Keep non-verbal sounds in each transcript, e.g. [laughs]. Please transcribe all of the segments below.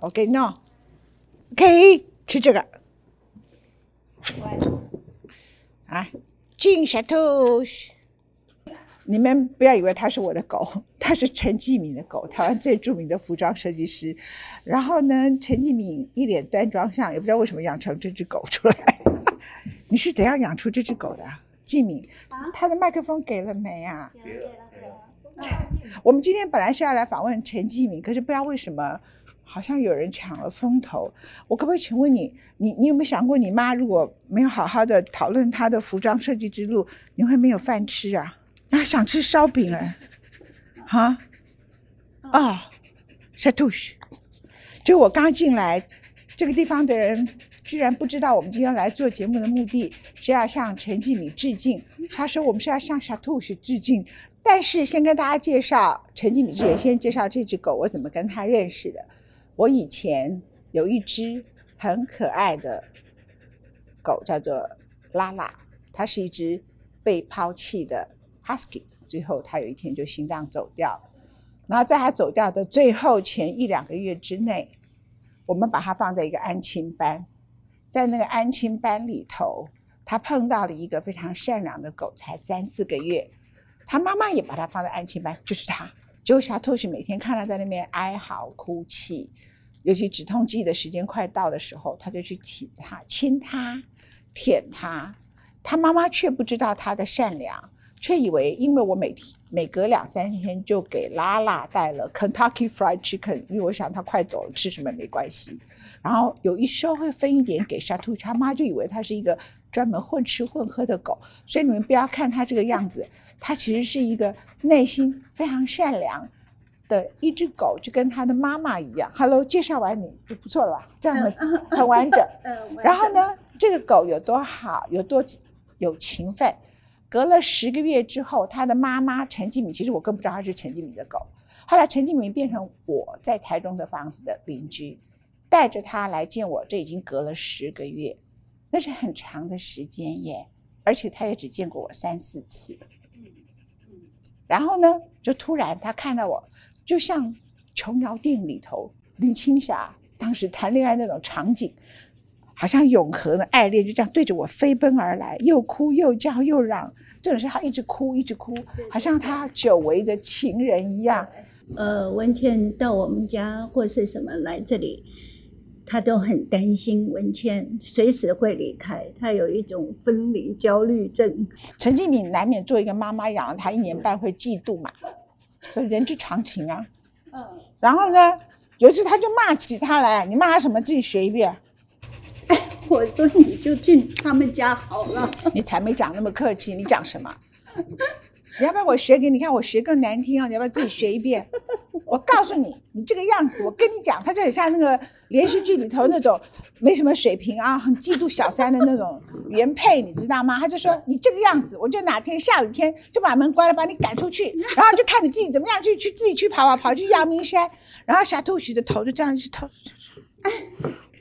我给你弄。OK，吃这个。啊，进舌头。你们不要以为它是我的狗，[laughs] 它是陈继敏的狗，台湾最著名的服装设计师。然后呢，陈继敏一脸端庄相，也不知道为什么养成这只狗出来。[laughs] 你是怎样养出这只狗的，继敏？他的麦克风给了没啊？给了，给了。[laughs] 我们今天本来是要来访问陈继敏，可是不知道为什么，好像有人抢了风头。我可不可以请问你，你你有没有想过，你妈如果没有好好的讨论她的服装设计之路，你会没有饭吃啊？啊，想吃烧饼哎，哈，啊，小兔子，就我刚进来这个地方的人，居然不知道我们今天来做节目的目的是要向陈继敏致敬。他说我们是要向小兔子致敬。但是先跟大家介绍陈继敏之前，先介绍这只狗我怎么跟他认识的。我以前有一只很可爱的狗，叫做拉拉，它是一只被抛弃的。Husky，最后它有一天就心脏走掉了。然后在它走掉的最后前一两个月之内，我们把它放在一个安亲班，在那个安亲班里头，它碰到了一个非常善良的狗，才三四个月，他妈妈也把它放在安亲班，就是他。结果小兔子每天看他在那边哀嚎哭泣，尤其止痛剂的时间快到的时候，他就去舔他、亲他、舔他，他妈妈却不知道他的善良。却以为，因为我每天每隔两三天就给拉拉带了 Kentucky Fried Chicken，因为我想他快走了，吃什么没关系。然后有一时候会分一点给沙兔，他妈就以为他是一个专门混吃混喝的狗。所以你们不要看它这个样子，它其实是一个内心非常善良的一只狗，就跟它的妈妈一样。Hello，介绍完你就不错了吧？这样很很完整。然后呢，这个狗有多好，有多有勤奋。隔了十个月之后，他的妈妈陈继敏，其实我更不知道它是陈继敏的狗。后来陈继敏变成我在台中的房子的邻居，带着它来见我。这已经隔了十个月，那是很长的时间耶。而且他也只见过我三四次。然后呢，就突然他看到我，就像琼瑶电影里头林青霞当时谈恋爱那种场景。好像永恒的爱恋就这样对着我飞奔而来，又哭又叫又嚷。重点是他一直哭，一直哭，好像他久违的情人一样。呃，文倩到我们家或是什么来这里，他都很担心文倩随时会离开，他有一种分离焦虑症。陈建敏难免做一个妈妈养了他一年半会嫉妒嘛，[laughs] 所以人之常情啊。嗯。然后呢，有一次他就骂起他来，你骂他什么？自己学一遍。[laughs] 我说你就进他们家好了。[laughs] 你才没讲那么客气，你讲什么？你要不要我学给你看？我学更难听啊！你要不要自己学一遍？我告诉你，你这个样子，我跟你讲，他就很像那个连续剧里头那种没什么水平啊，很嫉妒小三的那种原配，你知道吗？他就说你这个样子，我就哪天下雨天就把门关了，把你赶出去，然后就看你自己怎么样去去自己去跑啊，跑去阳明山，然后小兔许的头就这样去头。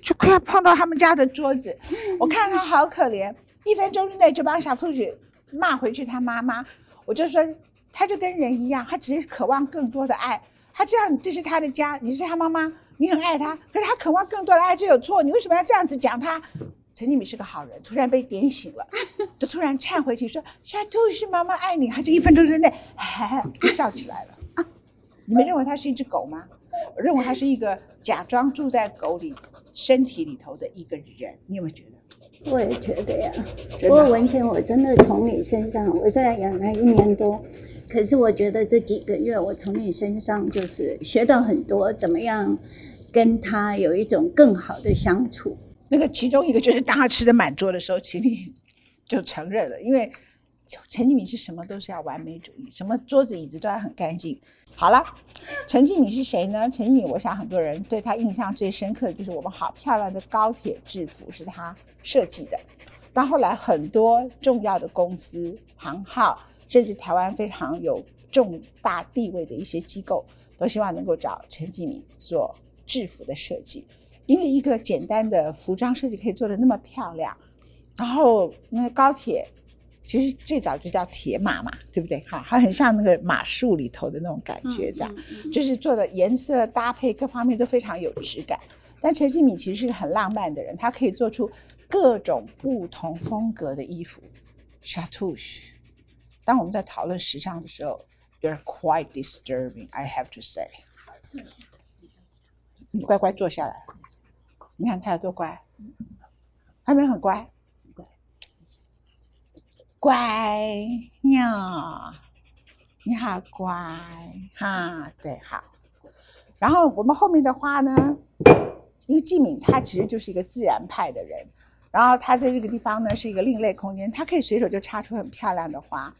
就快要碰到他们家的桌子，我看他好可怜，一分钟之内就把小兔子骂回去他妈妈。我就说，他就跟人一样，他只是渴望更多的爱。他知道你这是他的家，你是他妈妈，你很爱他，可是他渴望更多的爱就有错。你为什么要这样子讲他？陈静敏是个好人，突然被点醒了，[laughs] 就突然忏悔去说：“小兔是妈妈爱你。”他就一分钟之内哈哈 [laughs] 就笑起来了。[laughs] 你们认为他是一只狗吗？我认为他是一个假装住在狗里。身体里头的一个人，你有没有觉得？我也觉得呀。不过文倩，我真的从你身上，我虽然养它一年多，可是我觉得这几个月我从你身上就是学到很多，怎么样跟他有一种更好的相处。那个其中一个就是当他吃的满桌的时候，其实就承认了，因为陈继敏是什么都是要完美主义，什么桌子椅子都要很干净。好了，陈继敏是谁呢？陈继敏，我想很多人对他印象最深刻的就是我们好漂亮的高铁制服是他设计的。到后来，很多重要的公司、行号，甚至台湾非常有重大地位的一些机构，都希望能够找陈继敏做制服的设计，因为一个简单的服装设计可以做的那么漂亮。然后，那高铁其实最早就叫铁马嘛，对不对？哈，它很像那个马术里头的那种感觉，这样，就是做的颜色搭配各方面都非常有质感。但陈继敏其实是个很浪漫的人，他可以做出各种不同风格的衣服。Chatouche，当我们在讨论时尚的时候，You're quite disturbing, I have to say。坐下，你乖乖坐下来。你看他有多乖，还没有很乖。乖呀，你好乖哈，对好。然后我们后面的花呢，因为季敏他其实就是一个自然派的人，然后他在这个地方呢是一个另类空间，他可以随手就插出很漂亮的花，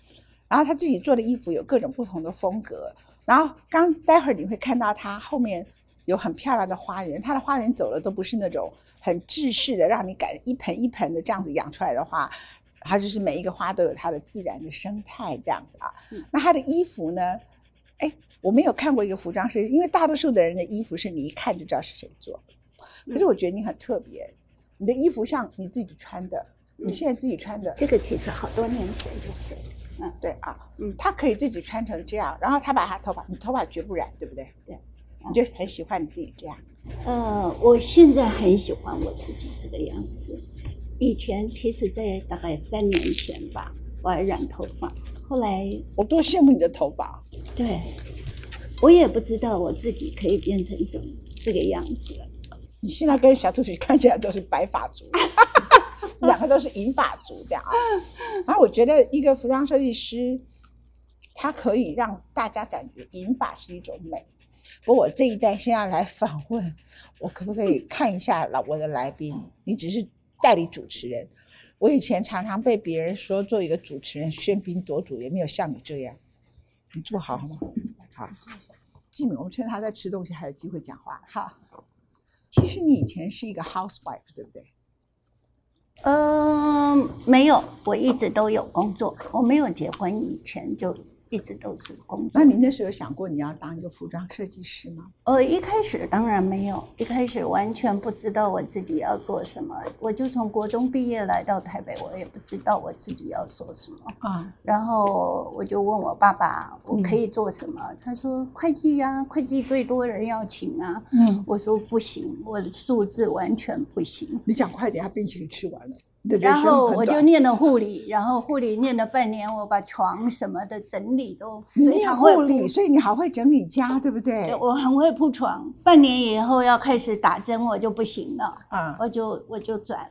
然后他自己做的衣服有各种不同的风格，然后刚待会儿你会看到他后面有很漂亮的花园，他的花园走的都不是那种很制式的，让你感一盆一盆的这样子养出来的花。它就是每一个花都有它的自然的生态这样子啊。那它的衣服呢？哎，我没有看过一个服装设计，因为大多数的人的衣服是你一看就知道是谁做。可是我觉得你很特别，你的衣服像你自己穿的，你现在自己穿的。这个其实好多年前就是，嗯，对啊，嗯，他可以自己穿成这样，然后他把他头发，你头发绝不染，对不对？对，你就很喜欢你自己这样。呃，我现在很喜欢我自己这个样子。以前其实，在大概三年前吧，我还染头发。后来我多羡慕你的头发。对，我也不知道我自己可以变成什么这个样子。你现在跟小兔子看起来都是白发族，[laughs] 两个都是银发族这样啊。然后我觉得一个服装设计师，他可以让大家感觉银发是一种美。不过我这一代现在来访问，我可不可以看一下老我的来宾？你只是。代理主持人，我以前常常被别人说做一个主持人喧宾夺主，也没有像你这样。你坐好好吗？好。静敏，我们趁他在吃东西，还有机会讲话。好。其实你以前是一个 housewife，对不对？嗯，没有，我一直都有工作。我没有结婚以前就。一直都是工作。那您那时候想过你要当一个服装设计师吗？呃，一开始当然没有，一开始完全不知道我自己要做什么。我就从国中毕业来到台北，我也不知道我自己要做什么啊。然后我就问我爸爸，我可以做什么？他说会计呀，会计最多人要请啊。嗯，我说不行，我的数字完全不行。你讲快点，他冰淇淋吃完了。然后我就念了护理，然后护理念了半年，我把床什么的整理都非常会护理，所以你好会整理家，对不对？我很会铺床。半年以后要开始打针，我就不行了，啊，我就我就转，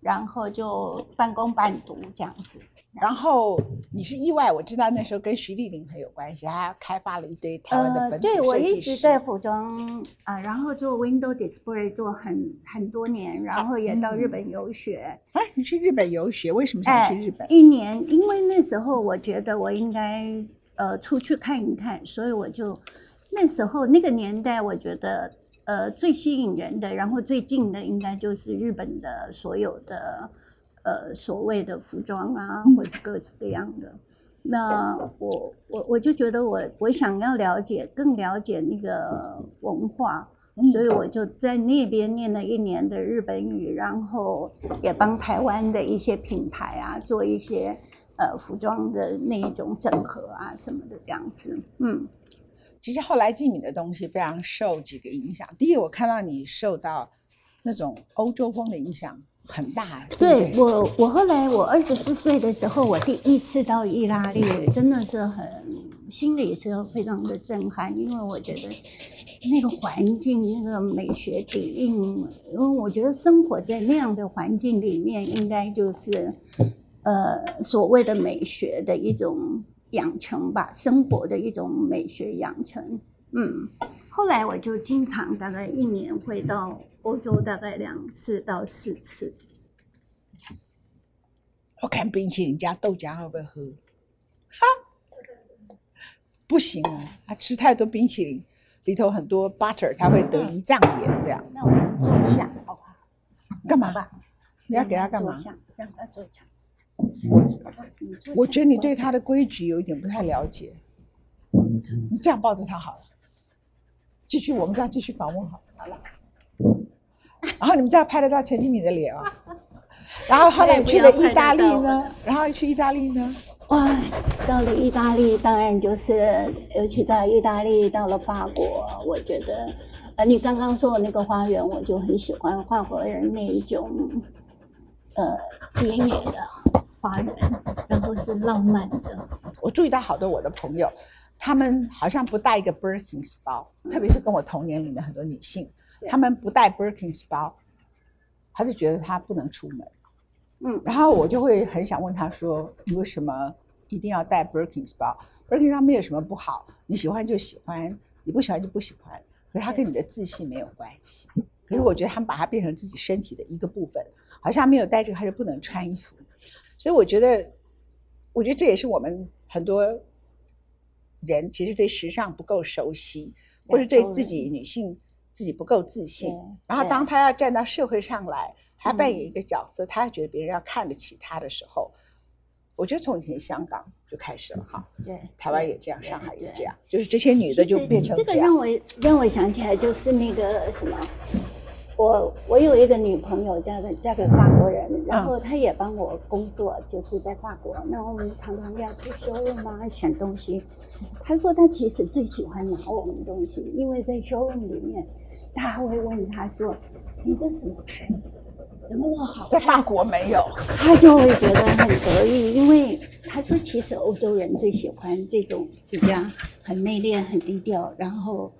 然后就半工半读这样子。然后你是意外，我知道那时候跟徐丽玲很有关系，还开发了一堆台湾的本土设计对我一直在服装啊，然后做 window display 做很很多年，然后也到日本游学。哎，你去日本游学，为什么想去日本？一年，因为那时候我觉得我应该呃出去看一看，所以我就那时候那个年代，我觉得呃最吸引人的，然后最近的应该就是日本的所有的。呃，所谓的服装啊，或是各式各样的，那我我我就觉得我我想要了解，更了解那个文化，所以我就在那边念了一年的日本语，然后也帮台湾的一些品牌啊做一些呃服装的那一种整合啊什么的这样子。嗯，其实后来季敏的东西非常受几个影响，第一，我看到你受到那种欧洲风的影响。很大，对我，我后来我二十四岁的时候，我第一次到意大利，真的是很心里是非常的震撼，因为我觉得那个环境，那个美学底蕴，因为我觉得生活在那样的环境里面，应该就是呃所谓的美学的一种养成吧，生活的一种美学养成。嗯，后来我就经常大概一年会到。欧洲大概两次到四次。我看冰淇淋加豆浆会不会喝？哈，不行啊！他吃太多冰淇淋，里头很多 butter，他会得胰脏炎这样。那我们坐下，好不好？干嘛吧？你要给他干嘛？让他坐下。我我觉得你对他的规矩有一点不太了解。你这样抱着他好了。继续，我们这样继续访问好。好了。然后你们这样拍得到陈金敏的脸啊？然后后来去了意大利呢，然后去意大利呢，哇，到了意大利，当然就是尤其到意大利，到了法国，我觉得，呃，你刚刚说的那个花园，我就很喜欢法国人那一种，呃，田野的花园，然后是浪漫的。我注意到好多我的朋友，他们好像不带一个 Birkins 包，特别是跟我同年龄的很多女性，他们不带 Birkins 包，他就觉得他不能出门。嗯，然后我就会很想问他说：“你为什么一定要带 Birkins 包？Birkins 包没有什么不好，你喜欢就喜欢，你不喜欢就不喜欢。可是它跟你的自信没有关系。可是我觉得他们把它变成自己身体的一个部分，好像没有带这个他就不能穿衣服。所以我觉得，我觉得这也是我们很多人其实对时尚不够熟悉，或者对自己女性自己不够自信。然后当他要站到社会上来。”他扮演一个角色，他觉得别人要看得起他的时候，我觉得从前香港就开始了哈。对，台湾也这样，上海也这样，就是这些女的就变成这个让我让我想起来，就是那个什么，我我有一个女朋友嫁给嫁给法国人，然后她也帮我工作，就是在法国，那我们常常要去修嘛，选东西。她说她其实最喜欢拿我们东西，因为在修里面，大家会问她说：“你这什么牌子？”好？在法国没有，他就会觉得很得意，因为他说其实欧洲人最喜欢这种比较很内敛、很低调，然后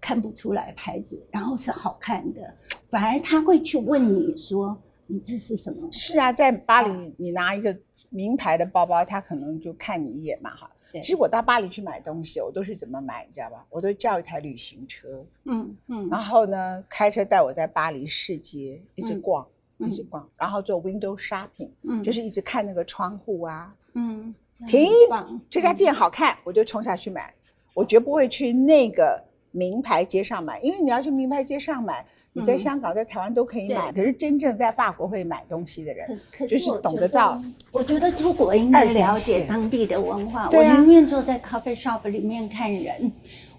看不出来牌子，然后是好看的，反而他会去问你说你这是什么？是啊，在巴黎你拿一个名牌的包包，他可能就看你一眼嘛，哈。其实我到巴黎去买东西，我都是怎么买，你知道吧？我都叫一台旅行车，嗯嗯，然后呢，开车带我在巴黎市街一直逛。一直逛，然后做 window shopping，嗯，就是一直看那个窗户啊，嗯，停，这家店好看，我就冲下去买，我绝不会去那个名牌街上买，因为你要去名牌街上买，你在香港、在台湾都可以买，可是真正在法国会买东西的人，就是懂得到。我觉得出国应该了解当地的文化，我宁愿坐在 coffee shop 里面看人，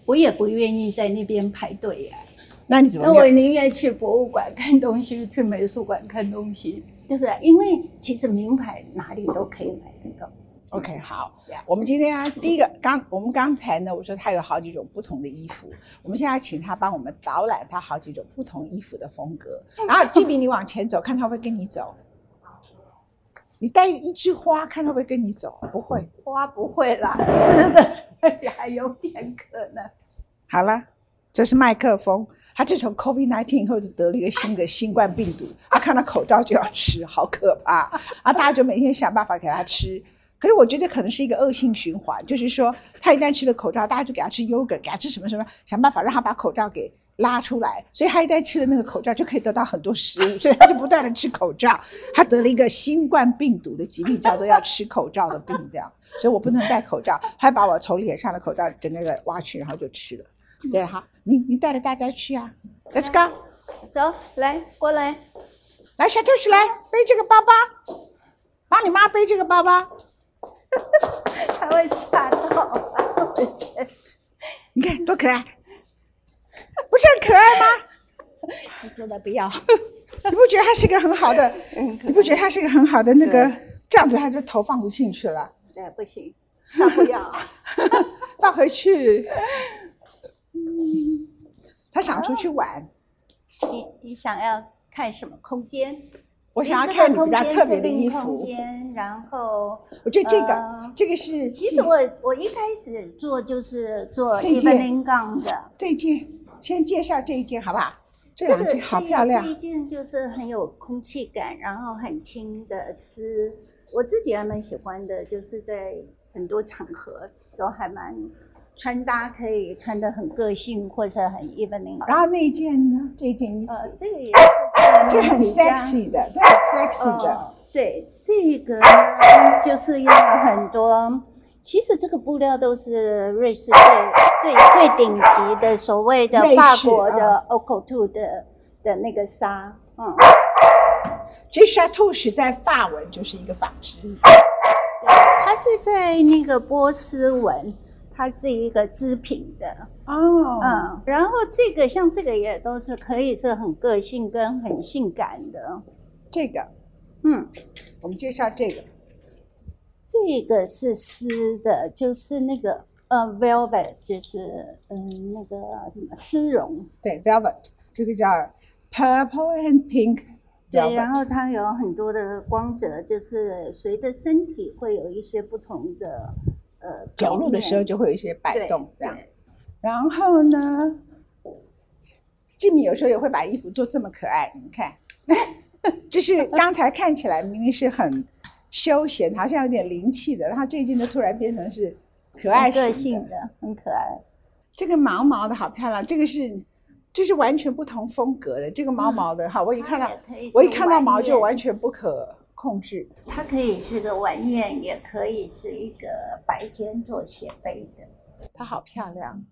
我也不愿意在那边排队呀。那你怎么？那我宁愿去博物馆看东西，去美术馆看东西，对不对？因为其实名牌哪里都可以买得到。OK，好，我们今天啊，第一个刚我们刚才呢，我说他有好几种不同的衣服，我们现在请他帮我们导览他好几种不同衣服的风格。然后季比，你往前走，看他会跟你走。你带一枝花，看他会跟你走，不会，花不会啦，[laughs] 吃的这还有点可能。好了，这是麦克风。他自从 COVID-19 以后就得了一个新的新冠病毒，他看到口罩就要吃，好可怕啊！大家就每天想办法给他吃。可是我觉得可能是一个恶性循环，就是说他一旦吃了口罩，大家就给他吃 yogurt，给他吃什么什么，想办法让他把口罩给拉出来。所以他一旦吃了那个口罩，就可以得到很多食物，[laughs] 所以他就不断的吃口罩。他得了一个新冠病毒的疾病，叫做要吃口罩的病，这样。所以我不能戴口罩，还把我从脸上的口罩整个挖去，然后就吃了。对好，你你带着大家去啊，Let's go，走，来过来，来小兔子来背这个包包，帮你妈背这个包包，[laughs] 他会吓到，[laughs] 你看多可爱，不是很可爱吗？你 [laughs] 说的不要，你不觉得他是个很好的？你不觉得他是个很好的那个？这样子他就头放不进去了。对，不行，他不要，放回去。他想出去玩。你你想要看什么空间？我想要看你比较特别的衣服。然后我觉得这个这个是。其实我我一开始做就是做这件杠的。这件先介绍这一件好不好？这两件好漂亮。这一件就是很有空气感，然后很轻的丝，我自己还蛮喜欢的，就是在很多场合都还蛮。穿搭可以穿的很个性，或者很 evening。然后那一件呢？这件衣服，呃，这个也是，就很 sexy 的，这很 sexy 的。对，这个就是用了很多。其实这个布料都是瑞士最最最顶级的，所谓的法国的 o c o t o 的的那个纱。嗯，这 h a t e a 是在法文就是一个纺织。对，它是在那个波斯文。它是一个织品的哦，嗯，然后这个像这个也都是可以是很个性跟很性感的。这个嗯，我们介绍这个，这个是丝的，就是那个呃，velvet，就是嗯，那个什么丝绒。对，velvet，这个叫 purple and pink。对，然后它有很多的光泽，就是随着身体会有一些不同的呃，走路的时候就会有一些摆动这样。然后呢，吉米有时候也会把衣服做这么可爱，你看，[laughs] 就是刚才看起来明明是很休闲，好像有点灵气的，然后最近呢突然变成是可爱性的，很可爱。这个毛毛的好漂亮，这个是。这是完全不同风格的，这个毛毛的哈，我一看到我一看到毛就完全不可控制。它可以是个晚宴，也可以是一个白天做斜背的。它好漂亮，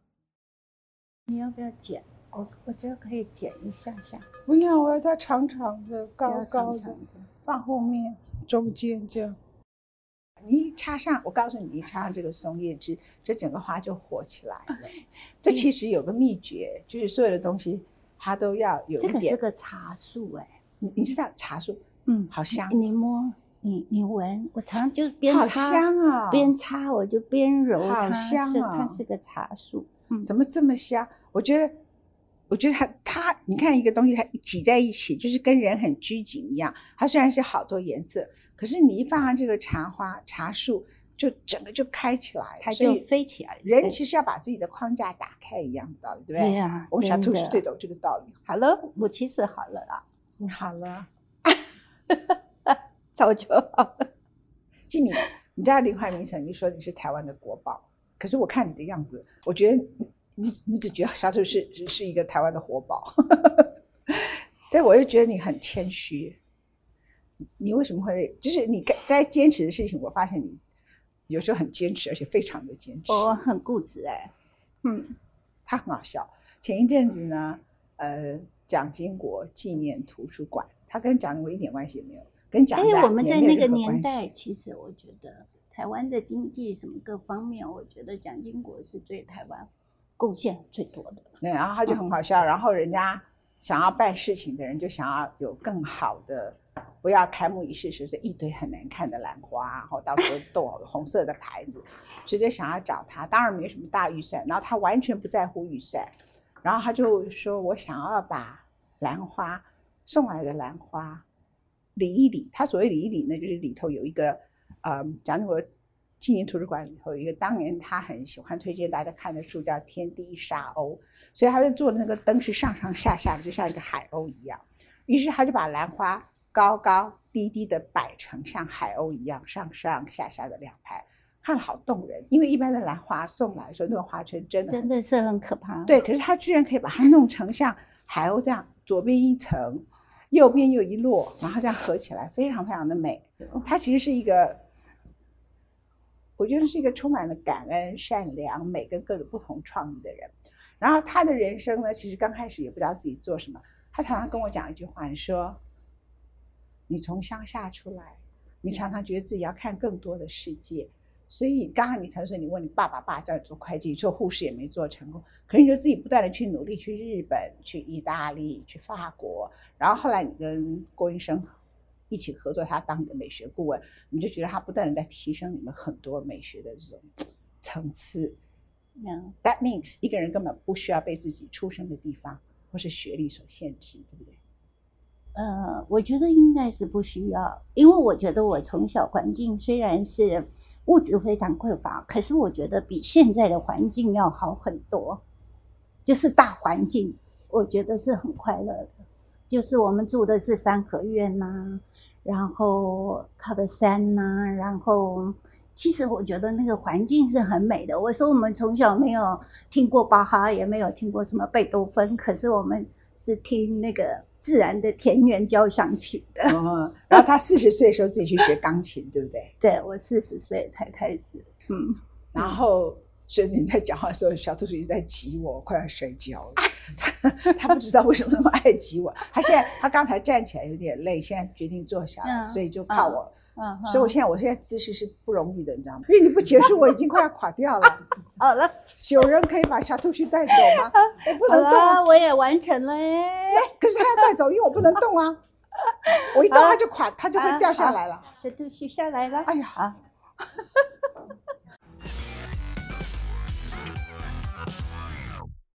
你要不要剪？我我觉得可以剪一下下。不要，我要它长长的、高高的，放后面、中间这样。你一插上，我告诉你，一插上这个松叶枝，这整个花就活起来了。这其实有个秘诀，就是所有的东西它都要有一点。这个是个茶树哎，你你知道茶树？嗯，好香。你摸，你你闻，我常常就边好香啊，边擦我就边揉它，好香啊。它是个茶树，嗯，怎么这么香？我觉得。我觉得它它，你看一个东西，它挤在一起，就是跟人很拘谨一样。它虽然是好多颜色，可是你一放上这个茶花茶树，就整个就开起来，它就飞起来。人其实要把自己的框架打开一样的道理，对不对？对呀，我们小兔是最懂这个道理。好了，我其实好了啦，你好了，[laughs] 早就好了。季敏，你知道林怀民曾经说你是台湾的国宝，可是我看你的样子，我觉得。你你只觉得小丑是是是一个台湾的活宝，[laughs] 对，我又觉得你很谦虚。你为什么会就是你在坚持的事情？我发现你有时候很坚持，而且非常的坚持。我很固执哎，嗯，他很好笑。前一阵子呢，呃，蒋经国纪念图书馆，他跟蒋经国一点关系也没有，跟蒋因为我们在那个年代，其实我觉得台湾的经济什么各方面，我觉得蒋经国是对台湾。贡献最多的，对，然后他就很好笑，然后人家想要办事情的人就想要有更好的，不要开幕仪式时是一堆很难看的兰花，然后到时候 [laughs] 都红色的牌子，所以就想要找他，当然没什么大预算，然后他完全不在乎预算，然后他就说我想要把兰花送来的兰花理一理，他所谓理一理呢，就是里头有一个，呃，讲那个。纪念图书馆里头有一个当年他很喜欢推荐大家看的书，叫《天地沙鸥》，所以他就做的那个灯是上上下下的，就像一个海鸥一样。于是他就把兰花高高低低的摆成像海鸥一样上上下下的两排，看了好动人。因为一般的兰花送来的时候，那个花圈真的真的是很可怕。对，可是他居然可以把它弄成像海鸥这样，左边一层，右边又一摞，然后这样合起来，非常非常的美。它其实是一个。我觉得是一个充满了感恩、善良、美跟各种不同创意的人。然后他的人生呢，其实刚开始也不知道自己做什么。他常常跟我讲一句话，你说：“你从乡下出来，你常常觉得自己要看更多的世界。所以刚刚你才说，你问你爸爸，爸叫你做会计，做护士也没做成功。可是你就自己不断的去努力，去日本、去意大利、去法国。然后后来你跟郭医生。”一起合作，他当你的美学顾问，你就觉得他不断的在提升你们很多美学的这种层次。那，That means 一个人根本不需要被自己出生的地方或是学历所限制，对不对？呃，我觉得应该是不需要，因为我觉得我从小环境虽然是物质非常匮乏，可是我觉得比现在的环境要好很多。就是大环境，我觉得是很快乐的。就是我们住的是三合院呐。然后靠的山呐，然后其实我觉得那个环境是很美的。我说我们从小没有听过巴哈，也没有听过什么贝多芬，可是我们是听那个自然的田园交响曲的。嗯，然后他四十岁的时候自己去学钢琴，对不对？[laughs] 对，我四十岁才开始。嗯，然后。所以你在讲话的时候，小兔子一直在挤我，快要摔跤了。他 [laughs] 他不知道为什么那么爱挤我。他现在他刚才站起来有点累，现在决定坐下来，所以就靠我。嗯，所以我现在我现在姿势是不容易的，你知道吗？因为你不结束，我已经快要垮掉了。[laughs] 好了，有人可以把小兔须带走吗？[laughs] 我不能动啊，我也完成了哎。可是他要带走，因为我不能动啊。[laughs] 我一动它就垮，它就会掉下来了。小兔须下来了。哎呀！啊。